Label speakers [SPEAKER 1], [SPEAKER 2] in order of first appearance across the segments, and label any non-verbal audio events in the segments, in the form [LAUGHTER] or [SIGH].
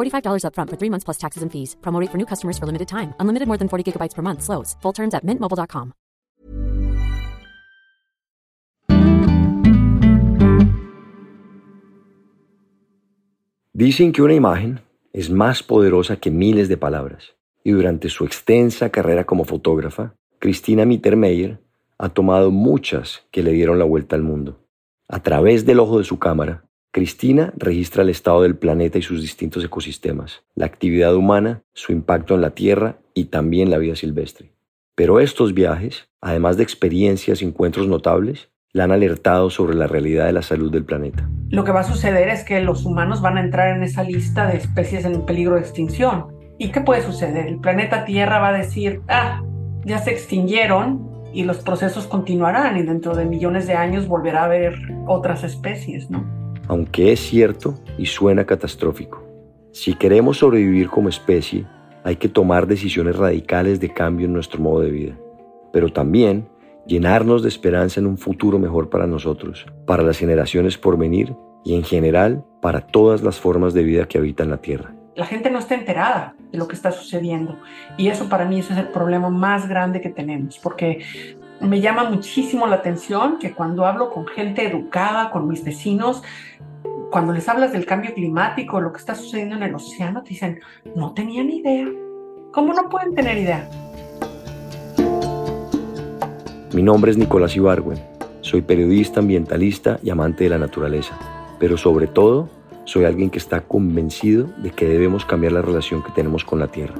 [SPEAKER 1] $45 upfront for three months plus taxes and fees. Promo for new customers for limited time. Unlimited more than 40 gigabytes per month. Slows. Full terms at mintmobile.com.
[SPEAKER 2] Dicen que una imagen es más poderosa que miles de palabras. Y durante su extensa carrera como fotógrafa, Cristina Mittermeier ha tomado muchas que le dieron la vuelta al mundo. A través del ojo de su cámara, Cristina registra el estado del planeta y sus distintos ecosistemas, la actividad humana, su impacto en la Tierra y también la vida silvestre. Pero estos viajes, además de experiencias y encuentros notables, la han alertado sobre la realidad de la salud del planeta.
[SPEAKER 3] Lo que va a suceder es que los humanos van a entrar en esa lista de especies en peligro de extinción. ¿Y qué puede suceder? El planeta Tierra va a decir, ah, ya se extinguieron y los procesos continuarán y dentro de millones de años volverá a haber otras especies, ¿no?
[SPEAKER 2] Aunque es cierto y suena catastrófico, si queremos sobrevivir como especie, hay que tomar decisiones radicales de cambio en nuestro modo de vida, pero también llenarnos de esperanza en un futuro mejor para nosotros, para las generaciones por venir y en general para todas las formas de vida que habitan la Tierra.
[SPEAKER 3] La gente no está enterada de lo que está sucediendo y eso para mí ese es el problema más grande que tenemos, porque me llama muchísimo la atención que cuando hablo con gente educada, con mis vecinos, cuando les hablas del cambio climático, lo que está sucediendo en el océano, te dicen, no tenía ni idea. ¿Cómo no pueden tener idea?
[SPEAKER 2] Mi nombre es Nicolás Ibargüen. Soy periodista, ambientalista y amante de la naturaleza. Pero sobre todo, soy alguien que está convencido de que debemos cambiar la relación que tenemos con la Tierra.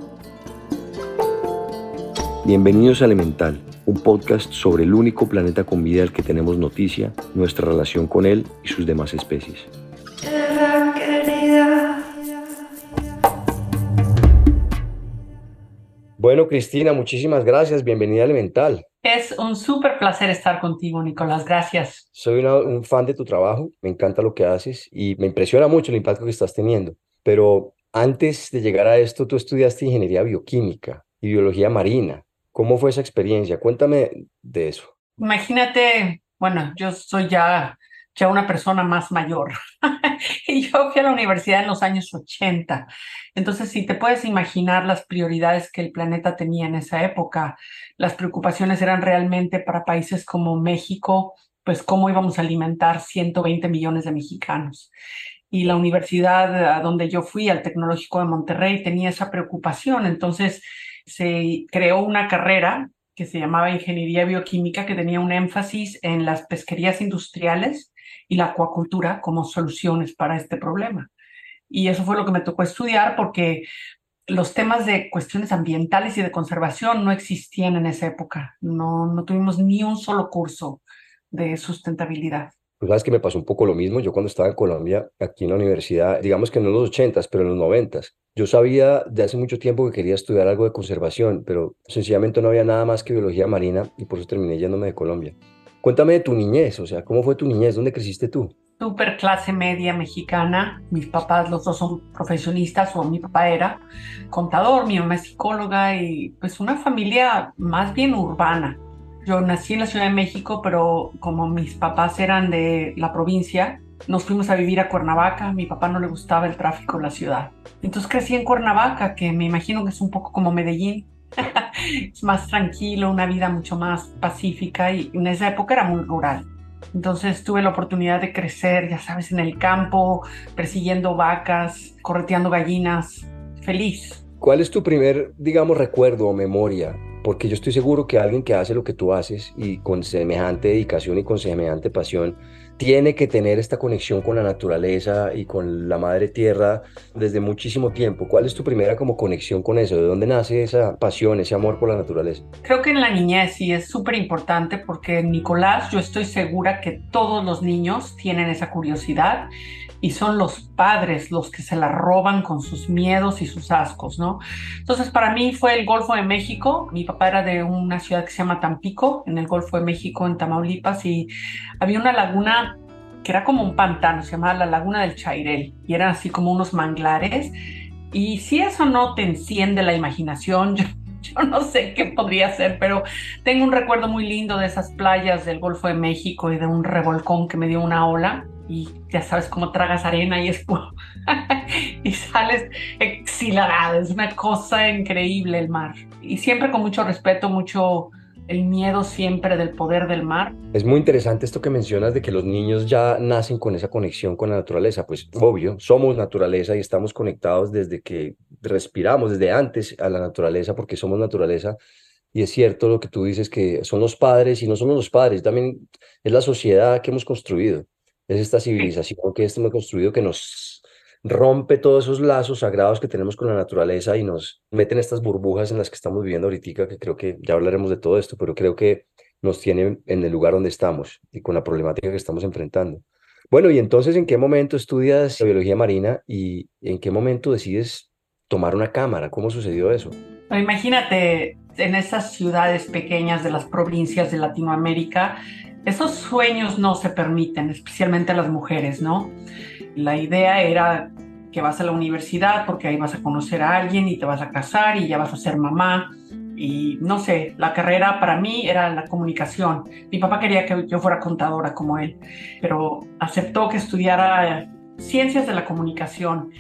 [SPEAKER 2] Bienvenidos a Elemental, un podcast sobre el único planeta con vida del que tenemos noticia, nuestra relación con él y sus demás especies. Bueno, Cristina, muchísimas gracias. Bienvenida a Elemental.
[SPEAKER 3] Es un súper placer estar contigo, Nicolás. Gracias.
[SPEAKER 2] Soy una- un fan de tu trabajo, me encanta lo que haces y me impresiona mucho el impacto que estás teniendo. Pero antes de llegar a esto, tú estudiaste ingeniería bioquímica y biología marina. ¿Cómo fue esa experiencia? Cuéntame de eso.
[SPEAKER 3] Imagínate, bueno, yo soy ya, ya una persona más mayor [LAUGHS] y yo fui a la universidad en los años 80. Entonces, si te puedes imaginar las prioridades que el planeta tenía en esa época, las preocupaciones eran realmente para países como México, pues cómo íbamos a alimentar 120 millones de mexicanos. Y la universidad a donde yo fui, al Tecnológico de Monterrey, tenía esa preocupación. Entonces, se creó una carrera que se llamaba Ingeniería Bioquímica, que tenía un énfasis en las pesquerías industriales y la acuacultura como soluciones para este problema. Y eso fue lo que me tocó estudiar porque los temas de cuestiones ambientales y de conservación no existían en esa época. No, no tuvimos ni un solo curso de sustentabilidad.
[SPEAKER 2] Pues sabes que me pasó un poco lo mismo. Yo cuando estaba en Colombia, aquí en la universidad, digamos que no en los ochentas, pero en los noventas, yo sabía de hace mucho tiempo que quería estudiar algo de conservación, pero sencillamente no había nada más que biología marina y por eso terminé yéndome de Colombia. Cuéntame de tu niñez, o sea, ¿cómo fue tu niñez? ¿Dónde creciste tú?
[SPEAKER 3] Super clase media mexicana. Mis papás, los dos son profesionistas, o mi papá era contador, mi mamá es psicóloga y pues una familia más bien urbana. Yo nací en la Ciudad de México, pero como mis papás eran de la provincia, nos fuimos a vivir a Cuernavaca. A mi papá no le gustaba el tráfico en la ciudad. Entonces crecí en Cuernavaca, que me imagino que es un poco como Medellín. [LAUGHS] es más tranquilo, una vida mucho más pacífica y en esa época era muy rural. Entonces tuve la oportunidad de crecer, ya sabes, en el campo, persiguiendo vacas, correteando gallinas, feliz.
[SPEAKER 2] ¿Cuál es tu primer, digamos, recuerdo o memoria? Porque yo estoy seguro que alguien que hace lo que tú haces y con semejante dedicación y con semejante pasión, tiene que tener esta conexión con la naturaleza y con la madre tierra desde muchísimo tiempo. ¿Cuál es tu primera como conexión con eso? ¿De dónde nace esa pasión, ese amor por la naturaleza?
[SPEAKER 3] Creo que en la niñez sí es súper importante porque Nicolás yo estoy segura que todos los niños tienen esa curiosidad y son los padres los que se la roban con sus miedos y sus ascos, ¿no? Entonces, para mí fue el Golfo de México. Mi papá era de una ciudad que se llama Tampico, en el Golfo de México, en Tamaulipas, y había una laguna que era como un pantano, se llamaba la Laguna del Chairel, y eran así como unos manglares. Y si eso no te enciende la imaginación, [LAUGHS] yo, yo no sé qué podría ser, pero tengo un recuerdo muy lindo de esas playas del Golfo de México y de un revolcón que me dio una ola y ya sabes cómo tragas arena y espuma [LAUGHS] y sales exhilarada. Es una cosa increíble el mar. Y siempre con mucho respeto, mucho el miedo siempre del poder del mar.
[SPEAKER 2] Es muy interesante esto que mencionas de que los niños ya nacen con esa conexión con la naturaleza. Pues obvio, somos naturaleza y estamos conectados desde que respiramos, desde antes a la naturaleza, porque somos naturaleza. Y es cierto lo que tú dices, que son los padres y no somos los padres, también es la sociedad que hemos construido es esta civilización que hemos construido que nos rompe todos esos lazos sagrados que tenemos con la naturaleza y nos mete en estas burbujas en las que estamos viviendo ahorita, que creo que ya hablaremos de todo esto, pero creo que nos tiene en el lugar donde estamos y con la problemática que estamos enfrentando. Bueno, y entonces, ¿en qué momento estudias biología marina y en qué momento decides tomar una cámara? ¿Cómo sucedió eso?
[SPEAKER 3] Imagínate en esas ciudades pequeñas de las provincias de Latinoamérica, esos sueños no se permiten, especialmente a las mujeres, ¿no? La idea era que vas a la universidad porque ahí vas a conocer a alguien y te vas a casar y ya vas a ser mamá. Y no sé, la carrera para mí era la comunicación. Mi papá quería que yo fuera contadora como él, pero aceptó que estudiara ciencias de la comunicación.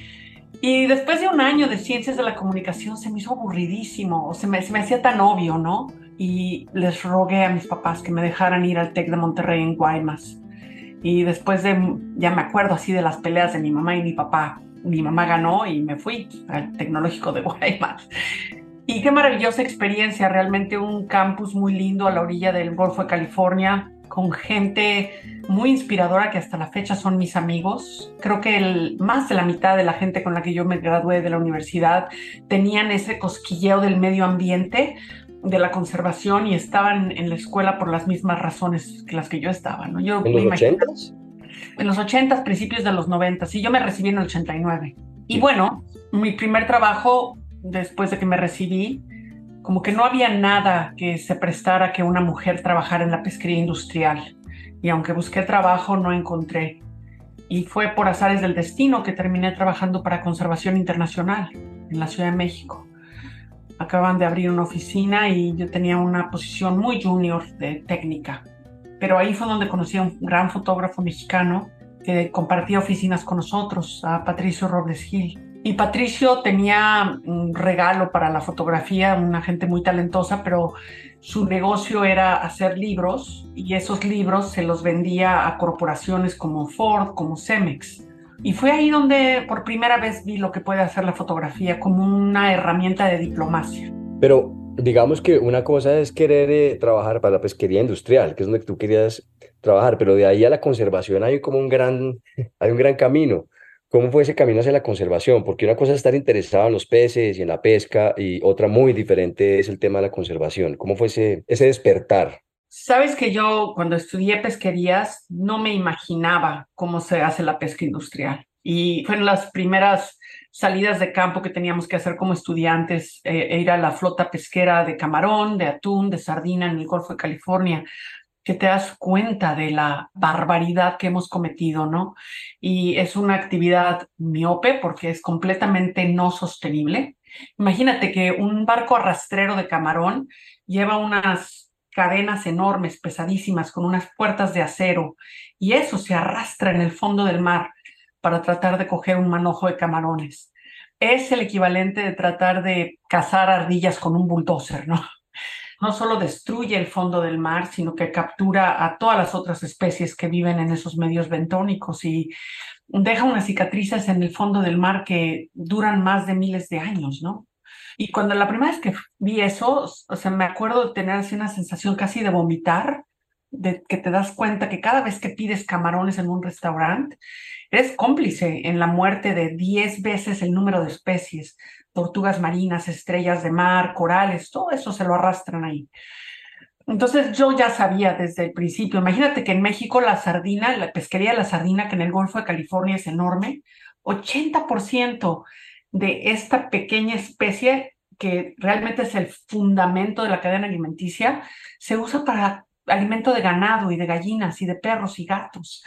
[SPEAKER 3] Y después de un año de ciencias de la comunicación se me hizo aburridísimo, o se me, se me hacía tan obvio, ¿no? Y les rogué a mis papás que me dejaran ir al TEC de Monterrey en Guaymas. Y después de, ya me acuerdo así de las peleas de mi mamá y mi papá, mi mamá ganó y me fui al tecnológico de [LAUGHS] Guaymas. Y qué maravillosa experiencia, realmente un campus muy lindo a la orilla del Golfo de California, con gente muy inspiradora que hasta la fecha son mis amigos. Creo que el, más de la mitad de la gente con la que yo me gradué de la universidad tenían ese cosquilleo del medio ambiente, de la conservación y estaban en la escuela por las mismas razones que las que yo estaba. ¿no? Yo
[SPEAKER 2] ¿En los
[SPEAKER 3] ochentas? En los ochentas, principios de los noventas. Y yo me recibí en el 89. Y bueno, mi primer trabajo, después de que me recibí, como que no había nada que se prestara a que una mujer trabajara en la pesquería industrial. Y aunque busqué trabajo, no encontré. Y fue por azares del destino que terminé trabajando para Conservación Internacional en la Ciudad de México acaban de abrir una oficina y yo tenía una posición muy junior de técnica. Pero ahí fue donde conocí a un gran fotógrafo mexicano que compartía oficinas con nosotros, a Patricio Robles Gil. Y Patricio tenía un regalo para la fotografía, una gente muy talentosa, pero su negocio era hacer libros y esos libros se los vendía a corporaciones como Ford, como Cemex. Y fue ahí donde por primera vez vi lo que puede hacer la fotografía como una herramienta de diplomacia.
[SPEAKER 2] Pero digamos que una cosa es querer eh, trabajar para la pesquería industrial, que es donde tú querías trabajar, pero de ahí a la conservación hay como un gran, [LAUGHS] hay un gran camino. ¿Cómo fue ese camino hacia la conservación? Porque una cosa es estar interesado en los peces y en la pesca y otra muy diferente es el tema de la conservación. ¿Cómo fue ese, ese despertar?
[SPEAKER 3] Sabes que yo cuando estudié pesquerías no me imaginaba cómo se hace la pesca industrial. Y fueron las primeras salidas de campo que teníamos que hacer como estudiantes, eh, e ir a la flota pesquera de camarón, de atún, de sardina en el Golfo de California, que te das cuenta de la barbaridad que hemos cometido, ¿no? Y es una actividad miope porque es completamente no sostenible. Imagínate que un barco arrastrero de camarón lleva unas cadenas enormes, pesadísimas, con unas puertas de acero, y eso se arrastra en el fondo del mar para tratar de coger un manojo de camarones. Es el equivalente de tratar de cazar ardillas con un bulldozer, ¿no? No solo destruye el fondo del mar, sino que captura a todas las otras especies que viven en esos medios bentónicos y deja unas cicatrices en el fondo del mar que duran más de miles de años, ¿no? Y cuando la primera vez que vi eso, o sea, me acuerdo de tener así una sensación casi de vomitar, de que te das cuenta que cada vez que pides camarones en un restaurante, eres cómplice en la muerte de 10 veces el número de especies, tortugas marinas, estrellas de mar, corales, todo eso se lo arrastran ahí. Entonces yo ya sabía desde el principio, imagínate que en México la sardina, la pesquería de la sardina, que en el Golfo de California es enorme, 80% de esta pequeña especie que realmente es el fundamento de la cadena alimenticia, se usa para alimento de ganado y de gallinas y de perros y gatos.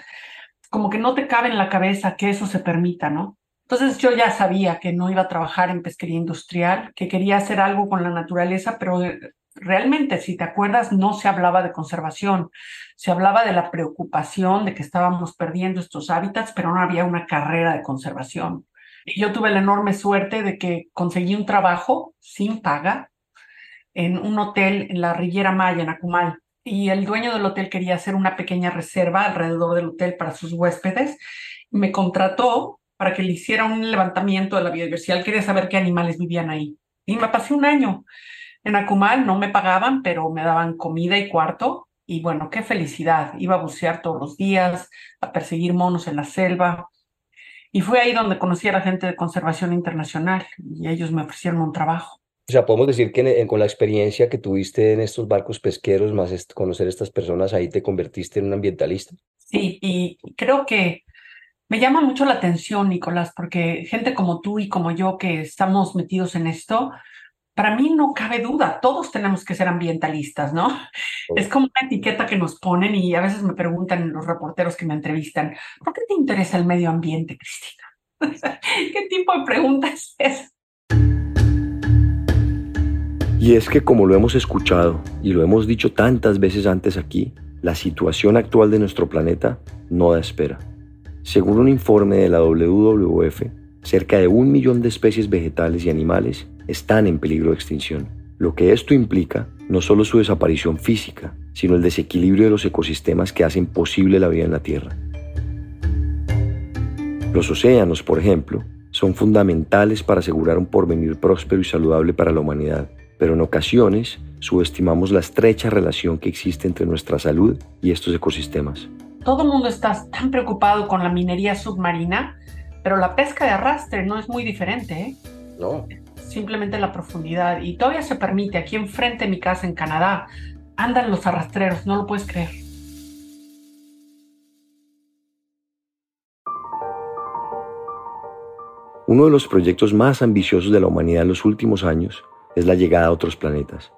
[SPEAKER 3] Como que no te cabe en la cabeza que eso se permita, ¿no? Entonces yo ya sabía que no iba a trabajar en pesquería industrial, que quería hacer algo con la naturaleza, pero realmente, si te acuerdas, no se hablaba de conservación, se hablaba de la preocupación de que estábamos perdiendo estos hábitats, pero no había una carrera de conservación. Yo tuve la enorme suerte de que conseguí un trabajo sin paga en un hotel en la Riviera Maya, en Acumal. Y el dueño del hotel quería hacer una pequeña reserva alrededor del hotel para sus huéspedes. Me contrató para que le hiciera un levantamiento de la biodiversidad. quería saber qué animales vivían ahí. Y me pasé un año en Acumal no me pagaban, pero me daban comida y cuarto. Y bueno, qué felicidad. Iba a bucear todos los días, a perseguir monos en la selva. Y fue ahí donde conocí a la gente de conservación internacional y ellos me ofrecieron un trabajo.
[SPEAKER 2] O sea, podemos decir que con la experiencia que tuviste en estos barcos pesqueros, más conocer a estas personas, ahí te convertiste en un ambientalista.
[SPEAKER 3] Sí, y creo que me llama mucho la atención, Nicolás, porque gente como tú y como yo que estamos metidos en esto, para mí no cabe duda, todos tenemos que ser ambientalistas, ¿no? Es como una etiqueta que nos ponen y a veces me preguntan los reporteros que me entrevistan, ¿por qué te interesa el medio ambiente, Cristina? [LAUGHS] ¿Qué tipo de pregunta es esa?
[SPEAKER 2] Y es que como lo hemos escuchado y lo hemos dicho tantas veces antes aquí, la situación actual de nuestro planeta no da espera. Según un informe de la WWF, cerca de un millón de especies vegetales y animales están en peligro de extinción. Lo que esto implica no solo su desaparición física, sino el desequilibrio de los ecosistemas que hacen posible la vida en la Tierra. Los océanos, por ejemplo, son fundamentales para asegurar un porvenir próspero y saludable para la humanidad, pero en ocasiones subestimamos la estrecha relación que existe entre nuestra salud y estos ecosistemas.
[SPEAKER 3] Todo el mundo está tan preocupado con la minería submarina, pero la pesca de arrastre no es muy diferente. ¿eh?
[SPEAKER 2] No
[SPEAKER 3] simplemente la profundidad. Y todavía se permite, aquí enfrente de mi casa en Canadá, andan los arrastreros, no lo puedes creer.
[SPEAKER 2] Uno de los proyectos más ambiciosos de la humanidad en los últimos años es la llegada a otros planetas.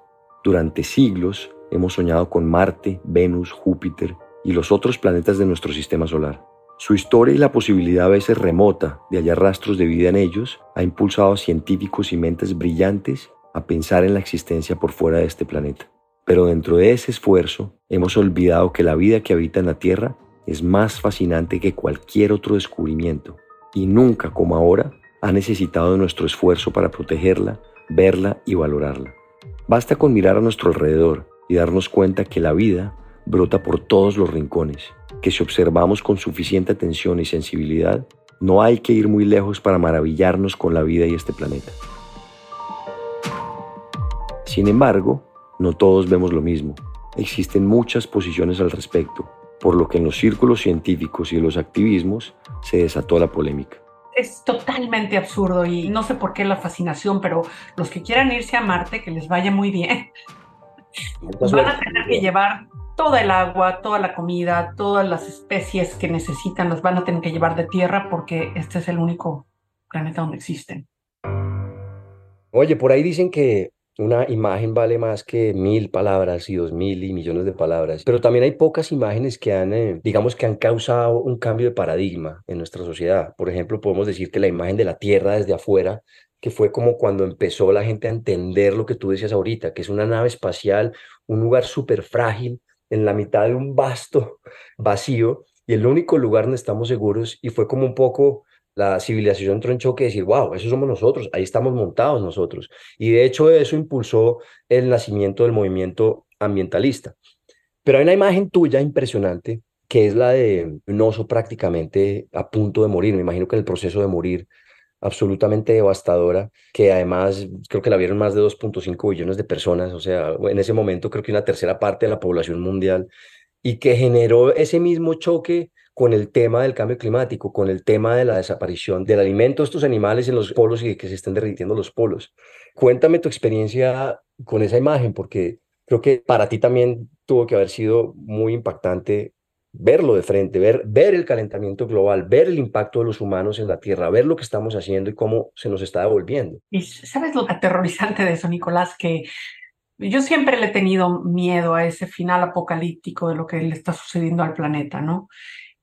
[SPEAKER 2] Durante siglos hemos soñado con Marte, Venus, Júpiter y los otros planetas de nuestro sistema solar. Su historia y la posibilidad a veces remota de hallar rastros de vida en ellos ha impulsado a científicos y mentes brillantes a pensar en la existencia por fuera de este planeta. Pero dentro de ese esfuerzo hemos olvidado que la vida que habita en la Tierra es más fascinante que cualquier otro descubrimiento y nunca como ahora ha necesitado de nuestro esfuerzo para protegerla, verla y valorarla. Basta con mirar a nuestro alrededor y darnos cuenta que la vida brota por todos los rincones que si observamos con suficiente atención y sensibilidad, no hay que ir muy lejos para maravillarnos con la vida y este planeta. Sin embargo, no todos vemos lo mismo. Existen muchas posiciones al respecto, por lo que en los círculos científicos y los activismos se desató la polémica.
[SPEAKER 3] Es totalmente absurdo y no sé por qué la fascinación, pero los que quieran irse a Marte, que les vaya muy bien, van a tener que llevar toda el agua, toda la comida, todas las especies que necesitan las van a tener que llevar de tierra porque este es el único planeta donde existen.
[SPEAKER 2] Oye, por ahí dicen que una imagen vale más que mil palabras y dos mil y millones de palabras, pero también hay pocas imágenes que han, eh, digamos, que han causado un cambio de paradigma en nuestra sociedad. Por ejemplo, podemos decir que la imagen de la Tierra desde afuera que fue como cuando empezó la gente a entender lo que tú decías ahorita, que es una nave espacial, un lugar súper frágil, en la mitad de un vasto [LAUGHS] vacío, y el único lugar donde estamos seguros, y fue como un poco la civilización choque y decir, wow, eso somos nosotros, ahí estamos montados nosotros. Y de hecho eso impulsó el nacimiento del movimiento ambientalista. Pero hay una imagen tuya impresionante, que es la de un oso prácticamente a punto de morir, me imagino que en el proceso de morir, absolutamente devastadora, que además creo que la vieron más de 2.5 billones de personas, o sea, en ese momento creo que una tercera parte de la población mundial, y que generó ese mismo choque con el tema del cambio climático, con el tema de la desaparición del alimento de estos animales en los polos y que se estén derritiendo los polos. Cuéntame tu experiencia con esa imagen, porque creo que para ti también tuvo que haber sido muy impactante verlo de frente, ver, ver el calentamiento global, ver el impacto de los humanos en la Tierra, ver lo que estamos haciendo y cómo se nos está devolviendo.
[SPEAKER 3] Y sabes lo aterrorizante de eso, Nicolás, que yo siempre le he tenido miedo a ese final apocalíptico de lo que le está sucediendo al planeta, ¿no?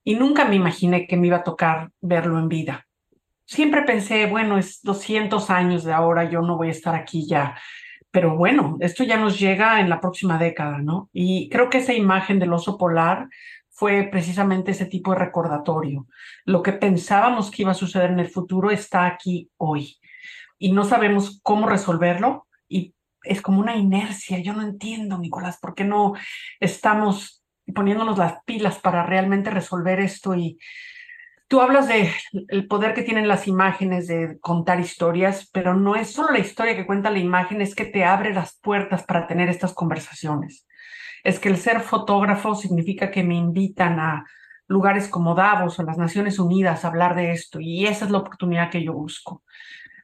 [SPEAKER 3] Y nunca me imaginé que me iba a tocar verlo en vida. Siempre pensé, bueno, es 200 años de ahora, yo no voy a estar aquí ya. Pero bueno, esto ya nos llega en la próxima década, ¿no? Y creo que esa imagen del oso polar fue precisamente ese tipo de recordatorio. Lo que pensábamos que iba a suceder en el futuro está aquí hoy y no sabemos cómo resolverlo y es como una inercia. Yo no entiendo, Nicolás, por qué no estamos poniéndonos las pilas para realmente resolver esto y Tú hablas de el poder que tienen las imágenes de contar historias, pero no es solo la historia que cuenta la imagen, es que te abre las puertas para tener estas conversaciones es que el ser fotógrafo significa que me invitan a lugares como Davos o las Naciones Unidas a hablar de esto y esa es la oportunidad que yo busco.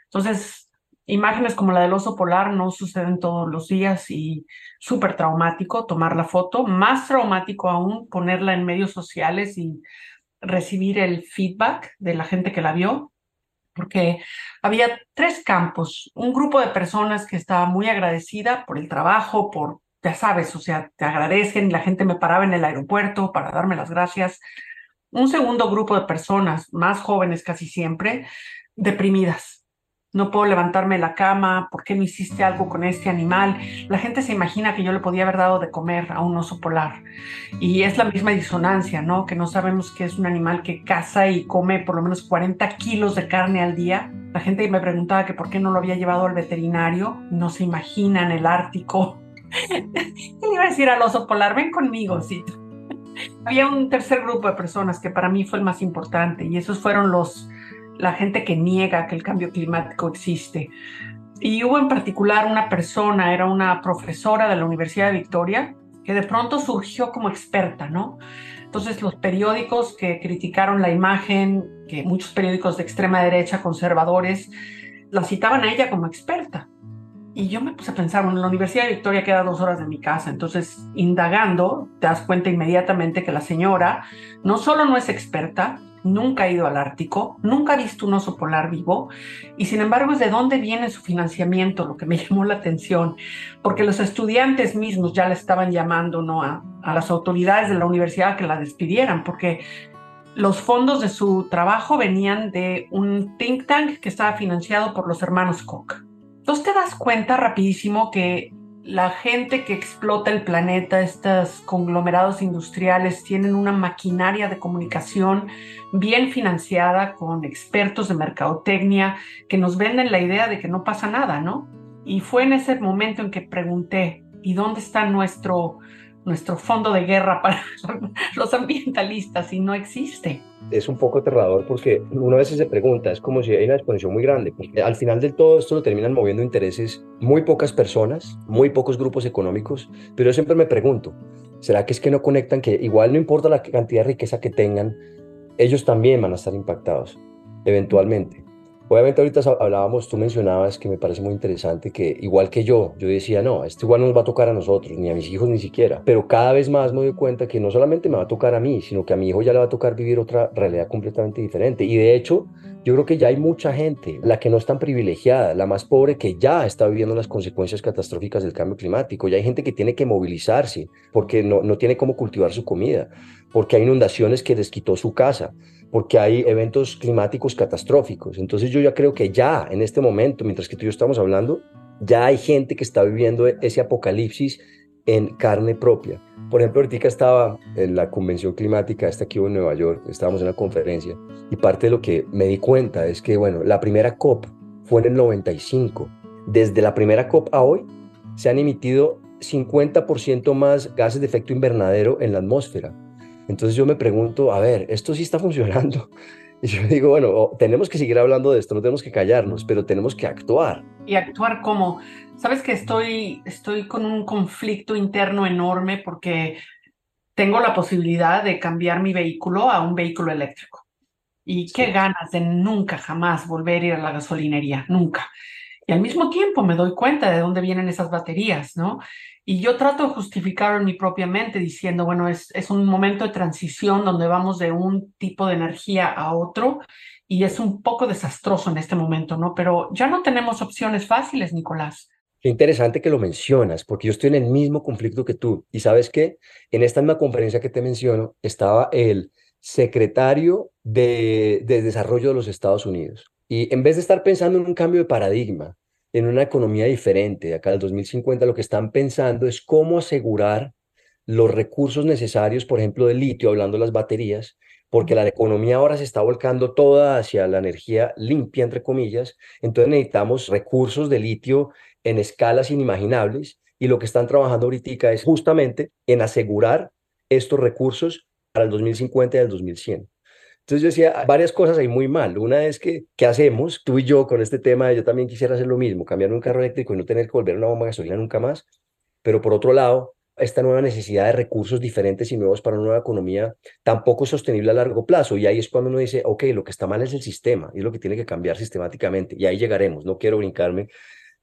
[SPEAKER 3] Entonces, imágenes como la del oso polar no suceden todos los días y súper traumático tomar la foto, más traumático aún ponerla en medios sociales y recibir el feedback de la gente que la vio, porque había tres campos, un grupo de personas que estaba muy agradecida por el trabajo, por ya sabes, o sea, te agradecen, la gente me paraba en el aeropuerto para darme las gracias. Un segundo grupo de personas, más jóvenes casi siempre, deprimidas. No puedo levantarme de la cama, ¿por qué no hiciste algo con este animal? La gente se imagina que yo le podía haber dado de comer a un oso polar. Y es la misma disonancia, ¿no? Que no sabemos que es un animal que caza y come por lo menos 40 kilos de carne al día. La gente me preguntaba que por qué no lo había llevado al veterinario. No se imaginan el Ártico le iba a decir al oso polar, ven conmigo, sí. [LAUGHS] Había un tercer grupo de personas que para mí fue el más importante y esos fueron los, la gente que niega que el cambio climático existe. Y hubo en particular una persona, era una profesora de la Universidad de Victoria, que de pronto surgió como experta, ¿no? Entonces los periódicos que criticaron la imagen, que muchos periódicos de extrema derecha conservadores, la citaban a ella como experta. Y yo me puse a pensar, bueno, la Universidad de Victoria queda dos horas de mi casa, entonces indagando, te das cuenta inmediatamente que la señora no solo no es experta, nunca ha ido al Ártico, nunca ha visto un oso polar vivo, y sin embargo es de dónde viene su financiamiento lo que me [LAUGHS] llamó la atención, porque los estudiantes mismos ya le estaban llamando ¿no? a, a las autoridades de la universidad que la despidieran, porque los fondos de su trabajo venían de un think tank que estaba financiado por los hermanos Koch. Entonces te das cuenta rapidísimo que la gente que explota el planeta, estos conglomerados industriales, tienen una maquinaria de comunicación bien financiada con expertos de mercadotecnia que nos venden la idea de que no pasa nada, ¿no? Y fue en ese momento en que pregunté, ¿y dónde está nuestro nuestro fondo de guerra para [LAUGHS] los ambientalistas y no existe.
[SPEAKER 2] Es un poco aterrador porque uno a veces se pregunta, es como si hay una exposición muy grande, al final del todo esto lo terminan moviendo intereses muy pocas personas, muy pocos grupos económicos, pero yo siempre me pregunto, ¿será que es que no conectan que igual no importa la cantidad de riqueza que tengan, ellos también van a estar impactados eventualmente? Obviamente ahorita hablábamos, tú mencionabas que me parece muy interesante que igual que yo, yo decía, no, esto igual no nos va a tocar a nosotros, ni a mis hijos ni siquiera, pero cada vez más me doy cuenta que no solamente me va a tocar a mí, sino que a mi hijo ya le va a tocar vivir otra realidad completamente diferente. Y de hecho, yo creo que ya hay mucha gente, la que no es tan privilegiada, la más pobre, que ya está viviendo las consecuencias catastróficas del cambio climático. Ya hay gente que tiene que movilizarse porque no, no tiene cómo cultivar su comida, porque hay inundaciones que les quitó su casa porque hay eventos climáticos catastróficos. Entonces yo ya creo que ya en este momento, mientras que tú y yo estamos hablando, ya hay gente que está viviendo ese apocalipsis en carne propia. Por ejemplo, ahorita estaba en la convención climática, esta aquí en Nueva York, estábamos en una conferencia y parte de lo que me di cuenta es que, bueno, la primera COP fue en el 95. Desde la primera COP a hoy se han emitido 50% más gases de efecto invernadero en la atmósfera. Entonces yo me pregunto, a ver, esto sí está funcionando. [LAUGHS] Y yo digo, bueno, tenemos que seguir hablando de esto, no tenemos que callarnos, pero tenemos que actuar.
[SPEAKER 3] ¿Y actuar como Sabes que estoy, estoy con un conflicto interno enorme porque tengo la posibilidad de cambiar mi vehículo a un vehículo eléctrico. Y qué ganas de nunca, jamás volver a ir a la gasolinería, nunca. Y al mismo tiempo me doy cuenta de dónde vienen esas baterías, ¿no? Y yo trato de justificarlo en mi propia mente diciendo, bueno, es, es un momento de transición donde vamos de un tipo de energía a otro y es un poco desastroso en este momento, ¿no? Pero ya no tenemos opciones fáciles, Nicolás.
[SPEAKER 2] Qué interesante que lo mencionas, porque yo estoy en el mismo conflicto que tú. Y sabes qué, en esta misma conferencia que te menciono estaba el secretario de, de Desarrollo de los Estados Unidos. Y en vez de estar pensando en un cambio de paradigma, en una economía diferente, de acá al 2050, lo que están pensando es cómo asegurar los recursos necesarios, por ejemplo, de litio, hablando de las baterías, porque la economía ahora se está volcando toda hacia la energía limpia, entre comillas, entonces necesitamos recursos de litio en escalas inimaginables y lo que están trabajando ahorita es justamente en asegurar estos recursos para el 2050 y el 2100. Entonces yo decía varias cosas ahí muy mal. Una es que, ¿qué hacemos tú y yo con este tema? Yo también quisiera hacer lo mismo, cambiar un carro eléctrico y no tener que volver a una bomba de gasolina nunca más. Pero por otro lado, esta nueva necesidad de recursos diferentes y nuevos para una nueva economía tampoco sostenible a largo plazo. Y ahí es cuando uno dice, ok, lo que está mal es el sistema y es lo que tiene que cambiar sistemáticamente. Y ahí llegaremos. No quiero brincarme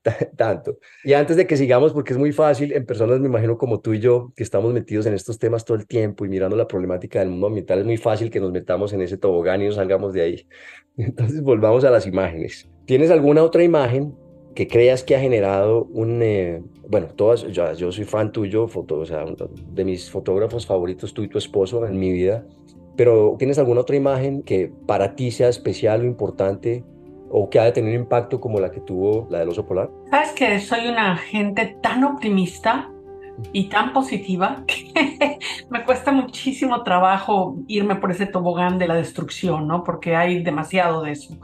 [SPEAKER 2] [LAUGHS] tanto. Y antes de que sigamos, porque es muy fácil, en personas me imagino como tú y yo, que estamos metidos en estos temas todo el tiempo y mirando la problemática del mundo ambiental, es muy fácil que nos metamos en ese tobogán y nos salgamos de ahí. [LAUGHS] Entonces volvamos a las imágenes. ¿Tienes alguna otra imagen que creas que ha generado un, eh, bueno, todas, yo, yo, soy fan tuyo, foto, o sea, de mis fotógrafos favoritos, tú y tu esposo en mi vida, pero ¿tienes alguna otra imagen que para ti sea especial o importante o que ha de tener impacto como la que tuvo la del oso polar?
[SPEAKER 3] Sabes que soy una gente tan optimista y tan positiva [LAUGHS] que me cuesta muchísimo trabajo irme por ese tobogán de la destrucción, ¿no? Porque hay demasiado de eso.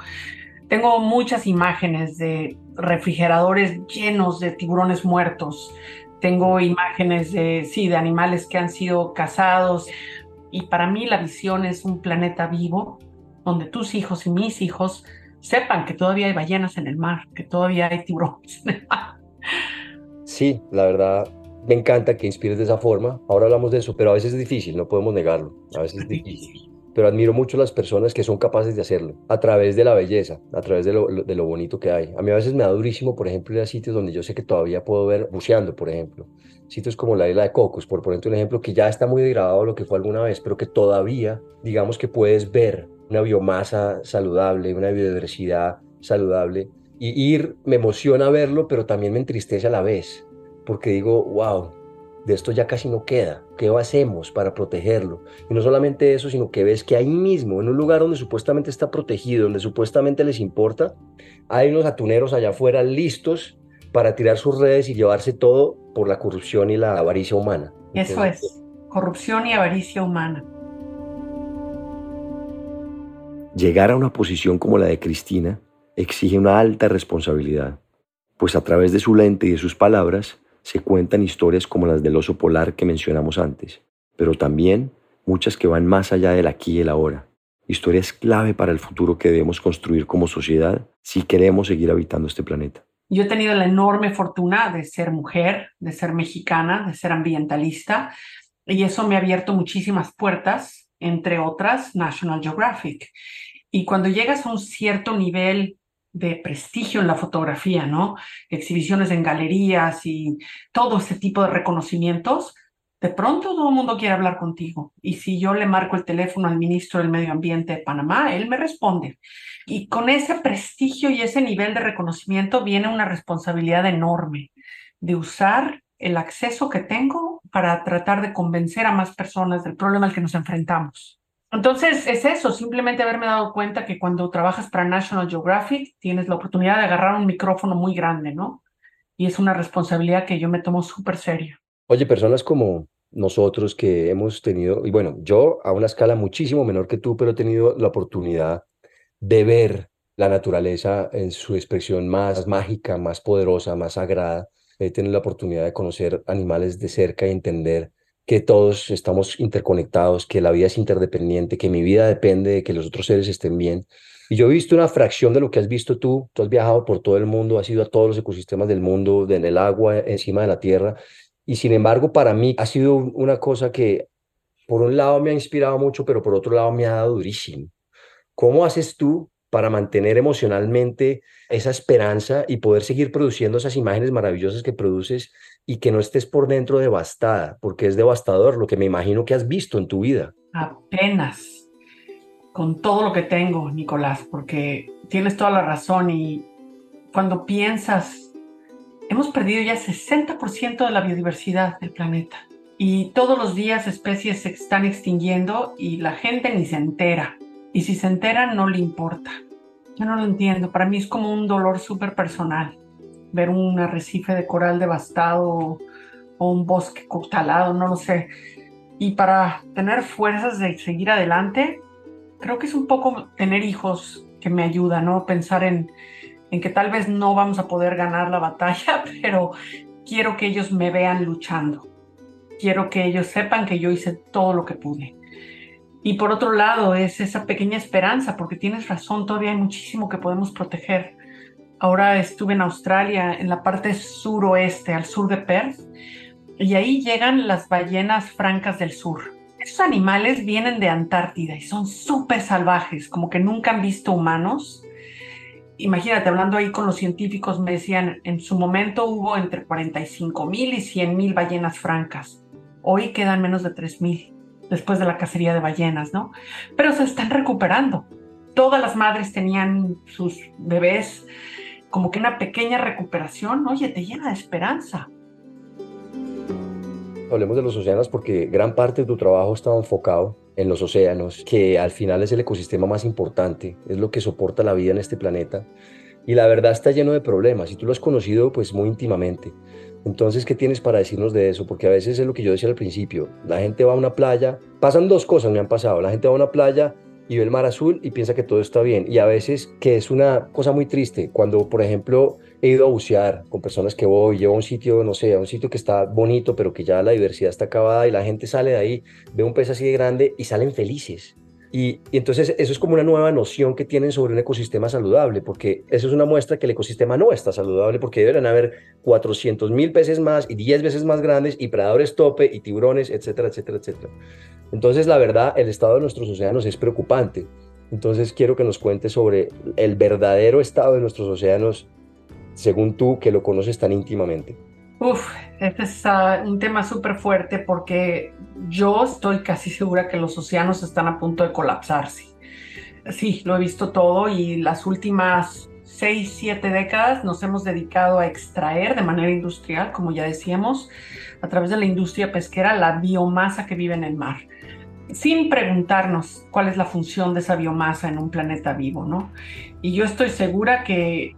[SPEAKER 3] Tengo muchas imágenes de refrigeradores llenos de tiburones muertos. Tengo imágenes de, sí, de animales que han sido cazados. Y para mí la visión es un planeta vivo donde tus hijos y mis hijos sepan que todavía hay ballenas en el mar, que todavía hay tiburones en el mar.
[SPEAKER 2] Sí, la verdad, me encanta que inspires de esa forma. Ahora hablamos de eso, pero a veces es difícil, no podemos negarlo. A veces es difícil. Pero admiro mucho las personas que son capaces de hacerlo a través de la belleza, a través de lo, bonito que hay. A mí a veces me da durísimo, por ejemplo, ir a sitios donde yo sé que todavía puedo ver buceando, por ejemplo. Sitios como la isla de Cocos, por poner un ejemplo, que ya está muy degradado lo que fue alguna vez, pero que todavía, digamos que puedes ver una biomasa saludable, una biodiversidad saludable. Y ir, me emociona verlo, pero también me entristece a la vez, porque digo, wow, de esto ya casi no queda. ¿Qué hacemos para protegerlo? Y no solamente eso, sino que ves que ahí mismo, en un lugar donde supuestamente está protegido, donde supuestamente les importa, hay unos atuneros allá afuera listos para tirar sus redes y llevarse todo por la corrupción y la avaricia humana.
[SPEAKER 3] Eso es, corrupción y avaricia humana.
[SPEAKER 2] Llegar a una posición como la de Cristina exige una alta responsabilidad, pues a través de su lente y de sus palabras se cuentan historias como las del oso polar que mencionamos antes, pero también muchas que van más allá del aquí y el ahora. Historias clave para el futuro que debemos construir como sociedad si queremos seguir habitando este planeta.
[SPEAKER 3] Yo he tenido la enorme fortuna de ser mujer, de ser mexicana, de ser ambientalista, y eso me ha abierto muchísimas puertas, entre otras National Geographic. Y cuando llegas a un cierto nivel de prestigio en la fotografía, ¿no? Exhibiciones en galerías y todo ese tipo de reconocimientos, de pronto todo el mundo quiere hablar contigo. Y si yo le marco el teléfono al ministro del Medio Ambiente de Panamá, él me responde. Y con ese prestigio y ese nivel de reconocimiento viene una responsabilidad enorme de usar el acceso que tengo para tratar de convencer a más personas del problema al que nos enfrentamos. Entonces, es eso, simplemente haberme dado cuenta que cuando trabajas para National Geographic tienes la oportunidad de agarrar un micrófono muy grande, ¿no? Y es una responsabilidad que yo me tomo súper serio.
[SPEAKER 2] Oye, personas como nosotros que hemos tenido, y bueno, yo a una escala muchísimo menor que tú, pero he tenido la oportunidad de ver la naturaleza en su expresión más mágica, más poderosa, más sagrada. He tenido la oportunidad de conocer animales de cerca y entender que todos estamos interconectados, que la vida es interdependiente, que mi vida depende de que los otros seres estén bien. Y yo he visto una fracción de lo que has visto tú. Tú has viajado por todo el mundo, has ido a todos los ecosistemas del mundo, en el agua, encima de la tierra. Y sin embargo, para mí ha sido una cosa que, por un lado, me ha inspirado mucho, pero por otro lado, me ha dado durísimo. ¿Cómo haces tú para mantener emocionalmente esa esperanza y poder seguir produciendo esas imágenes maravillosas que produces y que no estés por dentro devastada, porque es devastador lo que me imagino que has visto en tu vida.
[SPEAKER 3] Apenas, con todo lo que tengo, Nicolás, porque tienes toda la razón y cuando piensas, hemos perdido ya 60% de la biodiversidad del planeta y todos los días especies se están extinguiendo y la gente ni se entera. Y si se entera, no le importa. Yo no lo entiendo. Para mí es como un dolor súper personal ver un arrecife de coral devastado o un bosque talado, no lo sé. Y para tener fuerzas de seguir adelante, creo que es un poco tener hijos que me ayuda, ¿no? Pensar en, en que tal vez no vamos a poder ganar la batalla, [LAUGHS] pero quiero que ellos me vean luchando. Quiero que ellos sepan que yo hice todo lo que pude. Y por otro lado, es esa pequeña esperanza, porque tienes razón, todavía hay muchísimo que podemos proteger. Ahora estuve en Australia, en la parte suroeste, al sur de Perth, y ahí llegan las ballenas francas del sur. Esos animales vienen de Antártida y son súper salvajes, como que nunca han visto humanos. Imagínate, hablando ahí con los científicos, me decían, en su momento hubo entre 45 mil y 100 mil ballenas francas. Hoy quedan menos de 3 mil después de la cacería de ballenas, ¿no? Pero se están recuperando. Todas las madres tenían sus bebés, como que una pequeña recuperación, oye, te llena de esperanza.
[SPEAKER 2] Hablemos de los océanos porque gran parte de tu trabajo está enfocado en los océanos, que al final es el ecosistema más importante, es lo que soporta la vida en este planeta. Y la verdad está lleno de problemas y tú lo has conocido pues muy íntimamente. Entonces, ¿qué tienes para decirnos de eso? Porque a veces es lo que yo decía al principio, la gente va a una playa, pasan dos cosas, me han pasado, la gente va a una playa y ve el mar azul y piensa que todo está bien. Y a veces, que es una cosa muy triste, cuando, por ejemplo, he ido a bucear con personas que voy, llevo a un sitio, no sé, a un sitio que está bonito, pero que ya la diversidad está acabada y la gente sale de ahí, ve un pez así de grande y salen felices. Y, entonces eso es como una nueva noción que tienen sobre un ecosistema saludable, porque eso es una muestra que el ecosistema no está saludable, porque deberían haber 400 mil peces más y 10 veces más grandes y predadores tope y tiburones, etcétera, etcétera, etcétera. Entonces la verdad, el estado de nuestros océanos es preocupante. Entonces quiero que nos cuentes sobre el verdadero estado de nuestros océanos, según tú que lo conoces tan íntimamente.
[SPEAKER 3] Uf, este es uh, un tema súper fuerte porque yo estoy casi segura que los océanos están a punto de colapsarse. Sí, lo he visto todo y las últimas seis, siete décadas nos hemos dedicado a extraer de manera industrial, como ya decíamos, a través de la industria pesquera, la biomasa que vive en el mar, sin preguntarnos cuál es la función de esa biomasa en un planeta vivo, ¿no? Y yo estoy segura que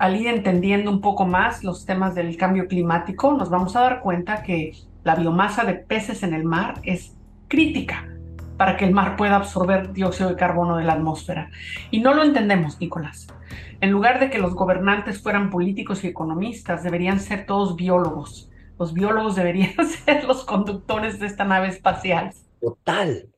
[SPEAKER 3] al ir entendiendo un poco más los temas del cambio climático, nos vamos a dar cuenta que la biomasa de peces en el mar es crítica para que el mar pueda absorber dióxido de carbono de la atmósfera. Y no lo entendemos, Nicolás. En lugar de que los gobernantes fueran políticos y economistas, deberían ser todos biólogos. Los biólogos deberían [LAUGHS] ser los conductores de esta nave espacial.
[SPEAKER 2] Total.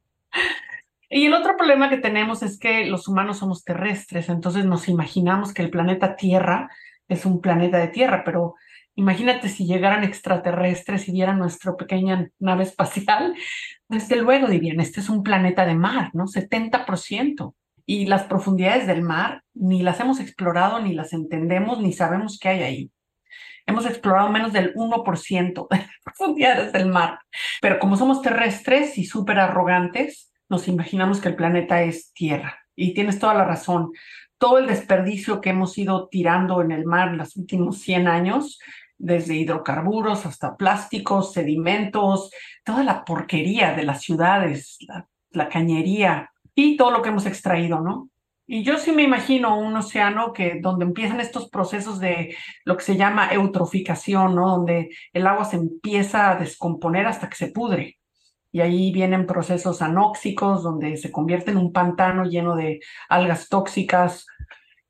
[SPEAKER 3] Y el otro problema que tenemos es que los humanos somos terrestres, entonces nos imaginamos que el planeta Tierra es un planeta de Tierra, pero imagínate si llegaran extraterrestres y vieran nuestra pequeña nave espacial, desde luego dirían, este es un planeta de mar, ¿no? 70%. Y las profundidades del mar ni las hemos explorado, ni las entendemos, ni sabemos qué hay ahí. Hemos explorado menos del 1% de las profundidades del mar. Pero como somos terrestres y súper arrogantes, nos imaginamos que el planeta es Tierra. Y tienes toda la razón. Todo el desperdicio que hemos ido tirando en el mar en los últimos 100 años, desde hidrocarburos hasta plásticos, sedimentos, toda la porquería de las ciudades, la cañería y todo lo que hemos extraído, ¿no? Y yo sí me imagino un océano que donde empiezan estos procesos de lo que se llama eutroficación, ¿no? Donde el agua se empieza a descomponer hasta que se pudre. Y ahí vienen procesos anóxicos donde se convierte en un pantano lleno de algas tóxicas.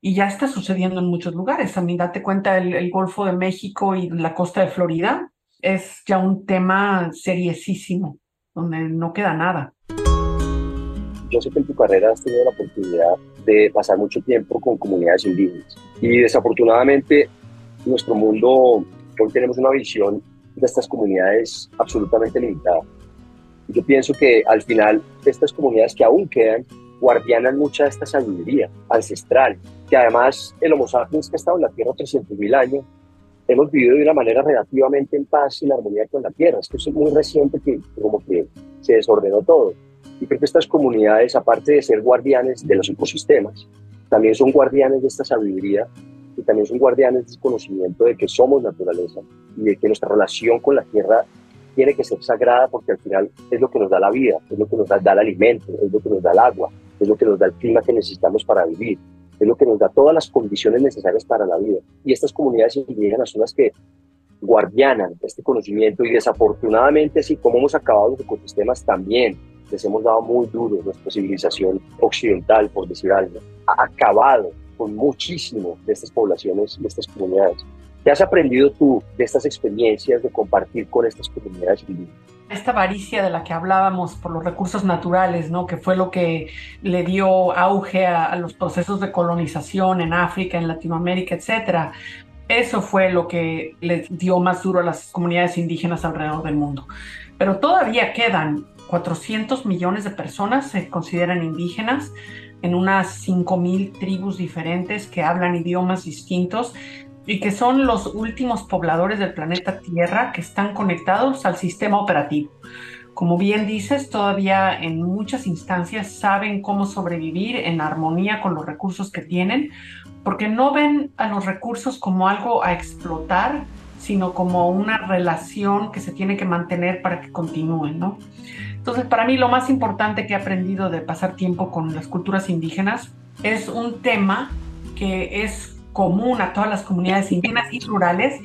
[SPEAKER 3] Y ya está sucediendo en muchos lugares. Mí date cuenta, el, el Golfo de México y la costa de Florida es ya un tema seriesísimo, donde no queda nada.
[SPEAKER 4] Yo sé que en tu carrera has tenido la oportunidad de pasar mucho tiempo con comunidades indígenas. Y desafortunadamente, en nuestro mundo hoy tenemos una visión de estas comunidades absolutamente limitada. Yo pienso que al final estas comunidades que aún quedan guardianan mucha de esta sabiduría ancestral, que además el Homo sapiens que ha estado en la Tierra 300.000 años, hemos vivido de una manera relativamente en paz y en armonía con la Tierra. Esto es muy reciente que como que se desordenó todo. Y creo que estas comunidades, aparte de ser guardianes de los ecosistemas, también son guardianes de esta sabiduría y también son guardianes del conocimiento de que somos naturaleza y de que nuestra relación con la tierra tiene que ser sagrada porque al final es lo que nos da la vida, es lo que nos da, el alimento, es lo que nos da el agua, es lo que nos da el clima que necesitamos para vivir, es lo que nos da todas las condiciones necesarias para la vida. Y estas comunidades indígenas son las que guardianan este conocimiento y desafortunadamente, así como hemos acabado los ecosistemas, también les hemos dado muy duro, nuestra civilización occidental, por decir algo, ha acabado con muchísimo de estas poblaciones, de estas comunidades. ¿Qué has aprendido tú de estas experiencias de compartir con estas comunidades indígenas?
[SPEAKER 3] Esta avaricia de la que hablábamos por los recursos naturales, ¿no? que fue lo que le dio auge a, a los procesos de colonización en África, en Latinoamérica, etcétera. Eso fue lo que les dio más duro a las comunidades indígenas alrededor del mundo. Pero todavía quedan 400 millones de personas se consideran indígenas en unas 5.000 tribus diferentes que hablan idiomas distintos y que son los últimos pobladores del planeta Tierra que están conectados al sistema operativo. Como bien dices, todavía en muchas instancias saben cómo sobrevivir en armonía con los recursos que tienen, porque no ven a los recursos como algo a explotar, sino como una relación que se tiene que mantener para que continúen, ¿no? Entonces, para mí lo más importante que he aprendido de pasar tiempo con las culturas indígenas es un tema que es común a todas las comunidades indígenas y rurales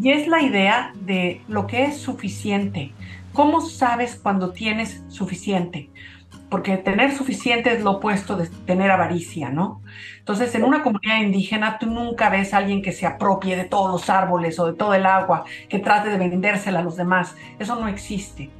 [SPEAKER 3] y es la idea de lo que es suficiente. ¿Cómo sabes cuando tienes suficiente? Porque tener suficiente es lo opuesto de tener avaricia, ¿no? Entonces, en una comunidad indígena, tú nunca ves a alguien que se apropie de todos los árboles o de todo el agua, que trate de vendérsela a los demás. Eso no existe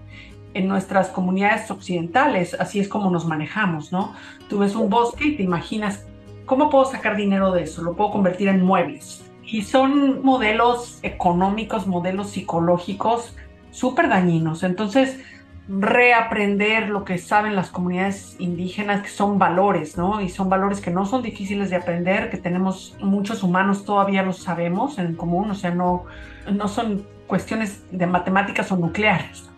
[SPEAKER 3] en nuestras comunidades occidentales, así es como nos manejamos, ¿no? Tú ves un bosque y te imaginas, ¿cómo puedo sacar dinero de eso? Lo puedo convertir en muebles. Y son modelos económicos, modelos psicológicos súper dañinos. Entonces, reaprender lo que saben las comunidades indígenas, que son valores, ¿no? Y son valores que no son difíciles de aprender, que tenemos muchos humanos todavía los sabemos en común, o sea, no, no son cuestiones de matemáticas o nucleares,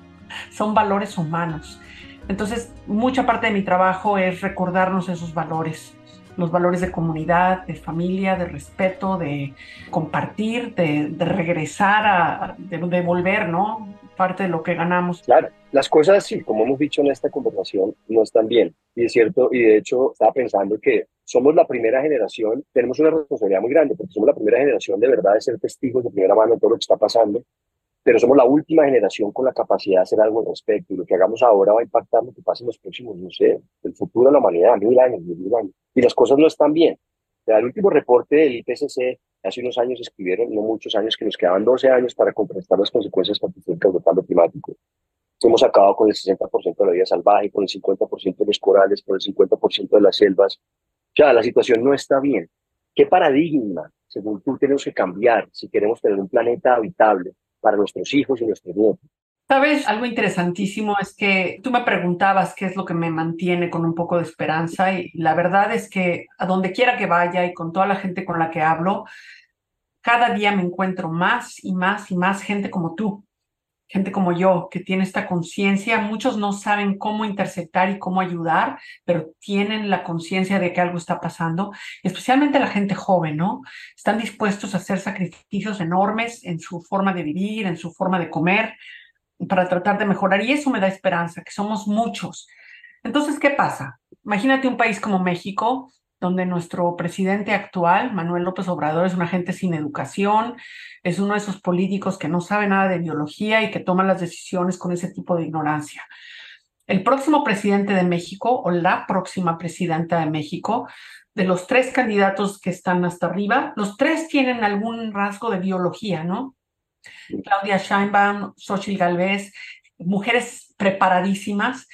[SPEAKER 3] son valores humanos. Entonces, mucha parte de mi trabajo es recordarnos esos valores, los valores de comunidad, de familia, de respeto, de compartir, de, regresar, a, de devolver, ¿no? Parte de lo que ganamos.
[SPEAKER 4] Claro, las cosas, sí, como hemos dicho en esta conversación, no están bien. Y es cierto, y de hecho estaba pensando que somos la primera generación, tenemos una responsabilidad muy grande, porque somos la primera generación de verdad de ser testigos de primera mano de todo lo que está pasando pero somos la última generación con la capacidad de hacer algo al respecto y lo que hagamos ahora va a impactar lo que pase en los próximos, no sé, el futuro de la humanidad, mil años, mil años. Y las cosas no están bien. el último reporte del IPCC, hace unos años escribieron, no muchos años, que nos quedaban 12 años para contrastar las consecuencias catastróficas del cambio climático. Hemos acabado con el 60% de la vida salvaje, con el 50% de los corales, con el 50% de las selvas. Ya, la situación no está bien. ¿Qué paradigma, según tú, tenemos que cambiar si queremos tener un planeta habitable? Para nuestros hijos y nuestros nietos.
[SPEAKER 3] Sabes, algo interesantísimo es que tú me preguntabas qué es lo que me mantiene con un poco de esperanza y la verdad es que a donde quiera que vaya y con toda la gente con la que hablo, cada día me encuentro más y más y más gente como tú, gente como yo, que tiene esta conciencia. Muchos no saben cómo interceptar y cómo ayudar, pero tienen la conciencia de que algo está pasando, especialmente la gente joven, ¿no? Están dispuestos a hacer sacrificios enormes en su forma de vivir, en su forma de comer, para tratar de mejorar. Y eso me da esperanza, que somos muchos. Entonces, ¿qué pasa? Imagínate un país como México, donde nuestro presidente actual, Manuel López Obrador, es una gente sin educación, es uno de esos políticos que no sabe nada de biología y que toma las decisiones con ese tipo de ignorancia. El próximo presidente de México o la próxima presidenta de México, de los tres candidatos que están hasta arriba, los tres tienen algún rasgo de biología, ¿no? Claudia Scheinbaum, Xochitl Galvez, mujeres preparadísimas.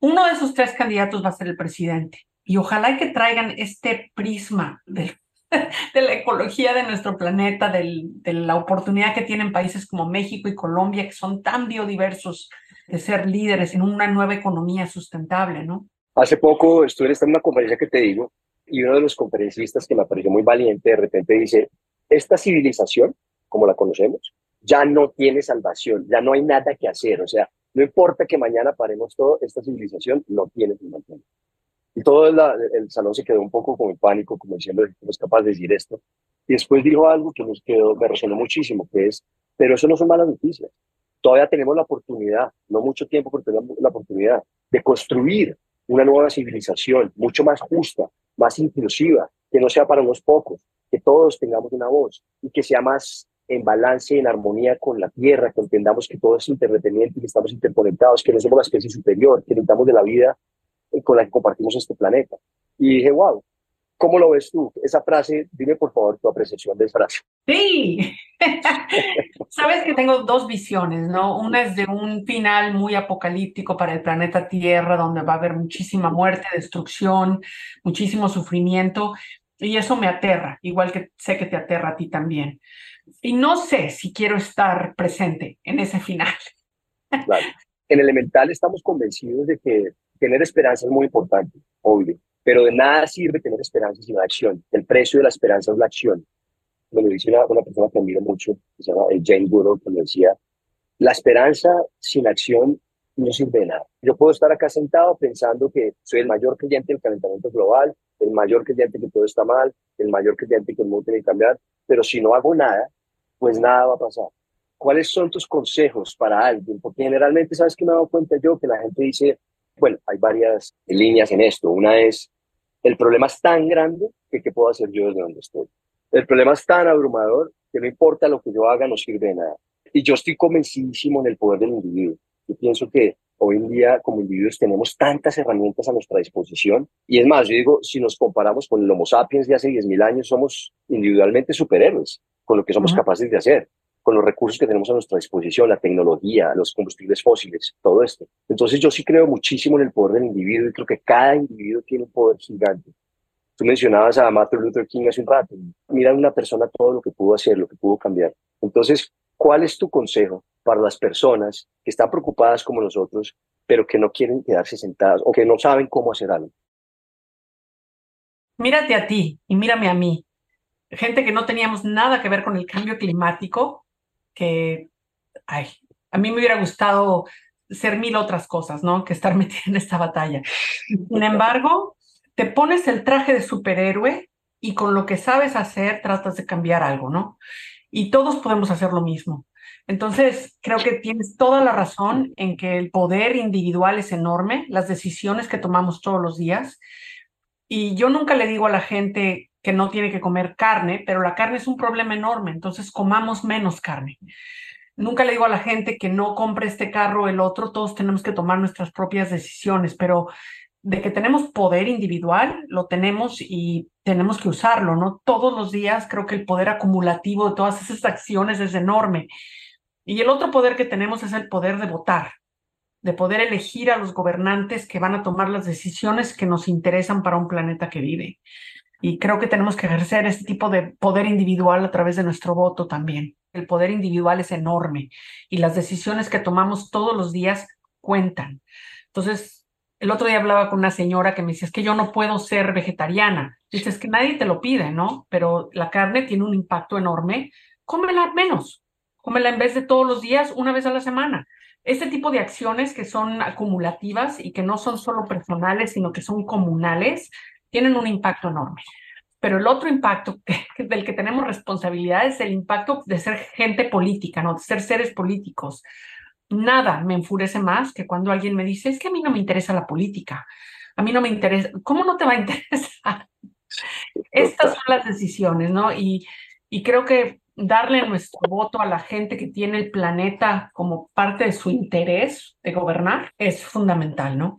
[SPEAKER 3] Uno de esos tres candidatos va a ser el presidente y ojalá que traigan este prisma de, [LAUGHS] de la ecología de nuestro planeta, de la oportunidad que tienen países como México y Colombia, que son tan biodiversos, de ser líderes en una nueva economía sustentable, ¿no?
[SPEAKER 4] Hace poco estuve en una conferencia que te digo, y uno de los conferencistas que me pareció muy valiente, de repente dice, esta civilización, como la conocemos, ya no tiene salvación, ya no hay nada que hacer, o sea, no importa que mañana paremos todo, esta civilización no tiene salvación. Y todo el salón se quedó un poco con el pánico, como diciendo, no es capaz de decir esto. Y después dijo algo que nos quedó, me resonó muchísimo, que es, pero eso no son malas noticias. Todavía tenemos la oportunidad, no mucho tiempo, pero tenemos la oportunidad de construir una nueva civilización mucho más justa, más inclusiva, que no sea para unos pocos, que todos tengamos una voz y que sea más en balance, en armonía con la Tierra, que entendamos que todo es interdependiente y que estamos interconectados, que no somos la especie superior, que necesitamos de la vida con la que compartimos este planeta. Y dije, wow, ¿cómo lo ves tú? Esa frase, dime por favor tu apreciación de esa frase.
[SPEAKER 3] Sí, [LAUGHS] sabes que tengo dos visiones, ¿no? Una es de un final muy apocalíptico para el planeta Tierra, donde va a haber muchísima muerte, destrucción, muchísimo sufrimiento, y eso me aterra, igual que sé que te aterra a ti también. Y no sé si quiero estar presente en ese final.
[SPEAKER 4] Claro. En Elemental estamos convencidos de que tener esperanza es muy importante, obvio, pero de nada sirve tener esperanza sin acción. El precio de la esperanza es la acción. Me lo dice una, persona que admiro mucho, que se llama eh, Jane Goodall, que me decía, la esperanza sin acción no sirve de nada. Yo puedo estar acá sentado pensando que soy el mayor creyente del calentamiento global, el mayor creyente que todo está mal, el mayor creyente que el mundo tiene que cambiar, pero si no hago nada, pues nada va a pasar. ¿Cuáles son tus consejos para alguien? Porque generalmente, ¿sabes que me he dado cuenta yo? Que la gente dice, bueno, hay varias líneas en esto. Una es, el problema es tan grande que qué puedo hacer yo desde donde estoy. El problema es tan abrumador que no importa lo que yo haga, no sirve de nada. Y yo estoy convencidísimo en el poder del individuo. Yo pienso que hoy en día como individuos tenemos tantas herramientas a nuestra disposición. Y es más, yo digo, si nos comparamos con el Homo sapiens de hace 10.000 años, somos individualmente superhéroes con lo que somos capaces de hacer con los recursos que tenemos a nuestra disposición, la tecnología, los combustibles fósiles, todo esto. Entonces yo sí creo muchísimo en el poder del individuo y creo que cada individuo tiene un poder gigante. Tú mencionabas a Martin Luther King hace un rato. Mira a una persona todo lo que pudo hacer, lo que pudo cambiar. Entonces, ¿cuál es tu consejo para las personas que están preocupadas como nosotros, pero que no quieren quedarse sentadas o que no saben cómo hacer algo?
[SPEAKER 3] Mírate a ti y mírame a mí. Gente que no teníamos nada que ver con el cambio climático, que, ay, a mí me hubiera gustado ser mil otras cosas, ¿no? Que estar [LAUGHS] metida en esta batalla. Sin embargo, te pones el traje de superhéroe y con lo que sabes hacer tratas de cambiar algo, ¿no? Y todos podemos hacer lo mismo. Entonces, creo que tienes toda la razón en que el poder individual es enorme, las decisiones que tomamos todos los días. Y yo nunca le digo a la gente, que no tiene que comer carne, pero la carne es un problema enorme, entonces comamos menos carne. Nunca le digo a la gente que no compre este carro o el otro, todos tenemos que tomar nuestras propias decisiones, pero de que tenemos poder individual, lo tenemos y tenemos que usarlo, ¿no? Todos los días creo que el poder acumulativo de todas esas acciones es enorme. Y el otro poder que tenemos es el poder de votar, de poder elegir a los gobernantes que van a tomar las decisiones que nos interesan para un planeta que vive. Y creo que tenemos que ejercer este tipo de poder individual a través de nuestro voto también. El poder individual es enorme y las decisiones que tomamos todos los días cuentan. Entonces, el otro día hablaba con una señora que me decía, es que yo no puedo ser vegetariana. Dices que nadie te lo pide, ¿no? Pero la carne tiene un impacto enorme. Cómela menos. Cómela en vez de todos los días, una vez a la semana. Este tipo de acciones que son acumulativas y que no son solo personales, sino que son comunales, tienen un impacto enorme. Pero el otro impacto [LAUGHS] del que tenemos responsabilidad es el impacto de ser gente política, ¿no? de ser seres políticos. nada me enfurece más que cuando alguien me dice, es que a mí no me interesa la política, a mí no me interesa, ¿cómo no te va a interesar? Estas son las decisiones, ¿no? Y, y creo que darle nuestro voto a la gente que tiene el planeta como parte de su interés de gobernar es fundamental, ¿no?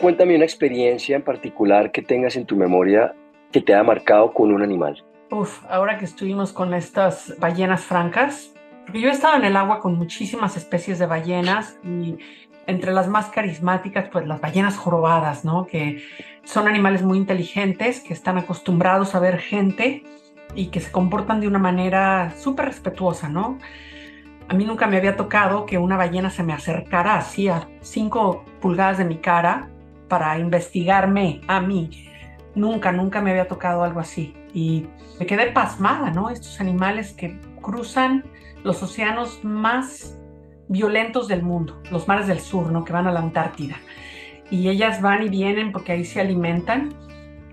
[SPEAKER 4] Cuéntame una experiencia en particular que tengas en tu memoria que te haya marcado con un animal.
[SPEAKER 3] Uf, ahora que estuvimos con estas ballenas francas, porque yo he estado en el agua con muchísimas especies de ballenas y entre las más carismáticas, pues las ballenas jorobadas, ¿no? Que son animales muy inteligentes, que están acostumbrados a ver gente y que se comportan de una manera súper respetuosa, ¿no? A mí nunca me había tocado que una ballena se me acercara así a cinco pulgadas de mi cara para investigarme a mí. Nunca, nunca me había tocado algo así. Y me quedé pasmada, ¿no? Estos animales que cruzan los océanos más violentos del mundo, los mares del sur, ¿no? Que van a la Antártida. Y ellas van y vienen porque ahí se alimentan.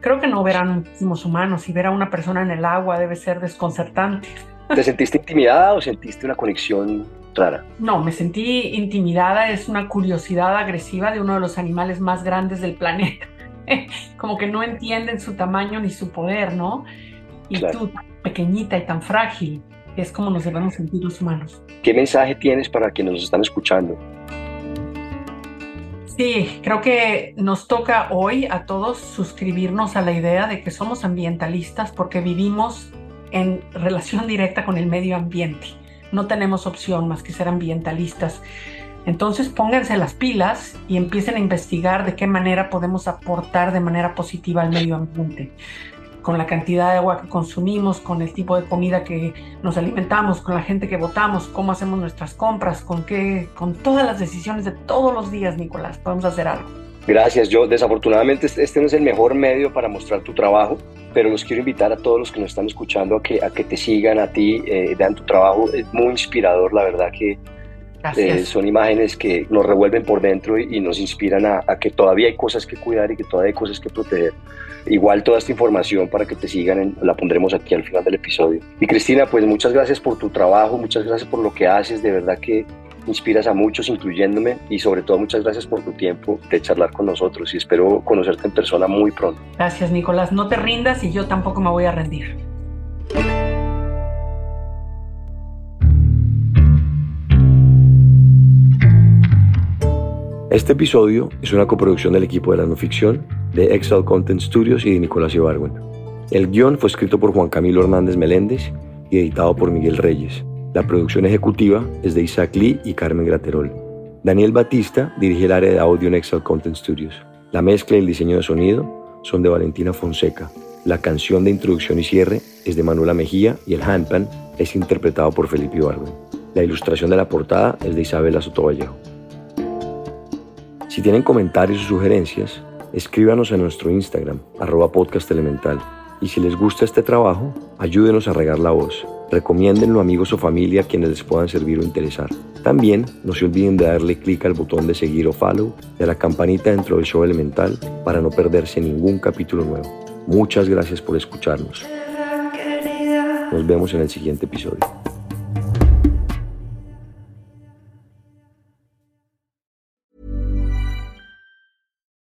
[SPEAKER 3] Creo que no verán muchísimos humanos y ver a una persona en el agua debe ser desconcertante.
[SPEAKER 4] ¿Te sentiste intimidada o sentiste una conexión
[SPEAKER 3] No, me sentí intimidada. Es una curiosidad agresiva de uno de los animales más grandes del planeta. [LAUGHS] Como que no entienden su tamaño ni su poder, ¿no? Y tú, pequeñita y tan frágil, es como nos debemos sentir los humanos.
[SPEAKER 4] ¿Qué mensaje tienes para quienes nos están escuchando?
[SPEAKER 3] Sí, creo que nos toca hoy a todos suscribirnos a la idea de que somos ambientalistas porque vivimos en relación directa con el medio ambiente. No tenemos opción más que ser ambientalistas. Entonces pónganse las pilas y empiecen a investigar de qué manera podemos aportar de manera positiva al medio ambiente con la cantidad de agua que consumimos, con el tipo de comida que nos alimentamos, con la gente que votamos, cómo hacemos nuestras compras, con qué, con todas las decisiones de todos los días, Nicolás, podemos hacer algo.
[SPEAKER 4] Gracias, yo desafortunadamente este, este no es el mejor medio para mostrar tu trabajo, pero los quiero invitar a todos los que nos están escuchando a que, a que te sigan a ti, eh, vean tu trabajo, es muy inspirador, la verdad que eh, son imágenes que nos revuelven por dentro y, nos inspiran a, a, que todavía hay cosas que cuidar y que todavía hay cosas que proteger. Igual toda esta información para que te sigan la pondremos aquí al final del episodio. Y Cristina, pues muchas gracias por tu trabajo, muchas gracias por lo que haces, de verdad que inspiras a muchos, incluyéndome, y sobre todo muchas gracias por tu tiempo de charlar con nosotros y espero conocerte en persona muy pronto.
[SPEAKER 3] Gracias, Nicolás. No te rindas y yo tampoco me voy a rendir.
[SPEAKER 2] Este episodio es una coproducción del equipo de la no ficción de Excel Content Studios y de Nicolás Ibargüen. El guion fue escrito por Juan Camilo Hernández Meléndez y editado por Miguel Reyes. La producción ejecutiva es de Isaac Lee y Carmen Graterol. Daniel Batista dirige el área de audio en Excel Content Studios. La mezcla y el diseño de sonido son de Valentina Fonseca. La canción de introducción y cierre es de Manuela Mejía y el handpan es interpretado por Felipe Ibargüen. La ilustración de la portada es de Isabela Sotovallejo. Si tienen comentarios o sugerencias, escríbanos en nuestro Instagram, arroba elemental. Y si les gusta este trabajo, ayúdenos a regar la voz. Recomiéndenlo amigos o familia quienes les puedan servir o interesar. También no se olviden de darle clic al botón de seguir o follow a la campanita dentro del show elemental para no perderse ningún capítulo nuevo. Muchas gracias por escucharnos. Nos vemos en el siguiente episodio.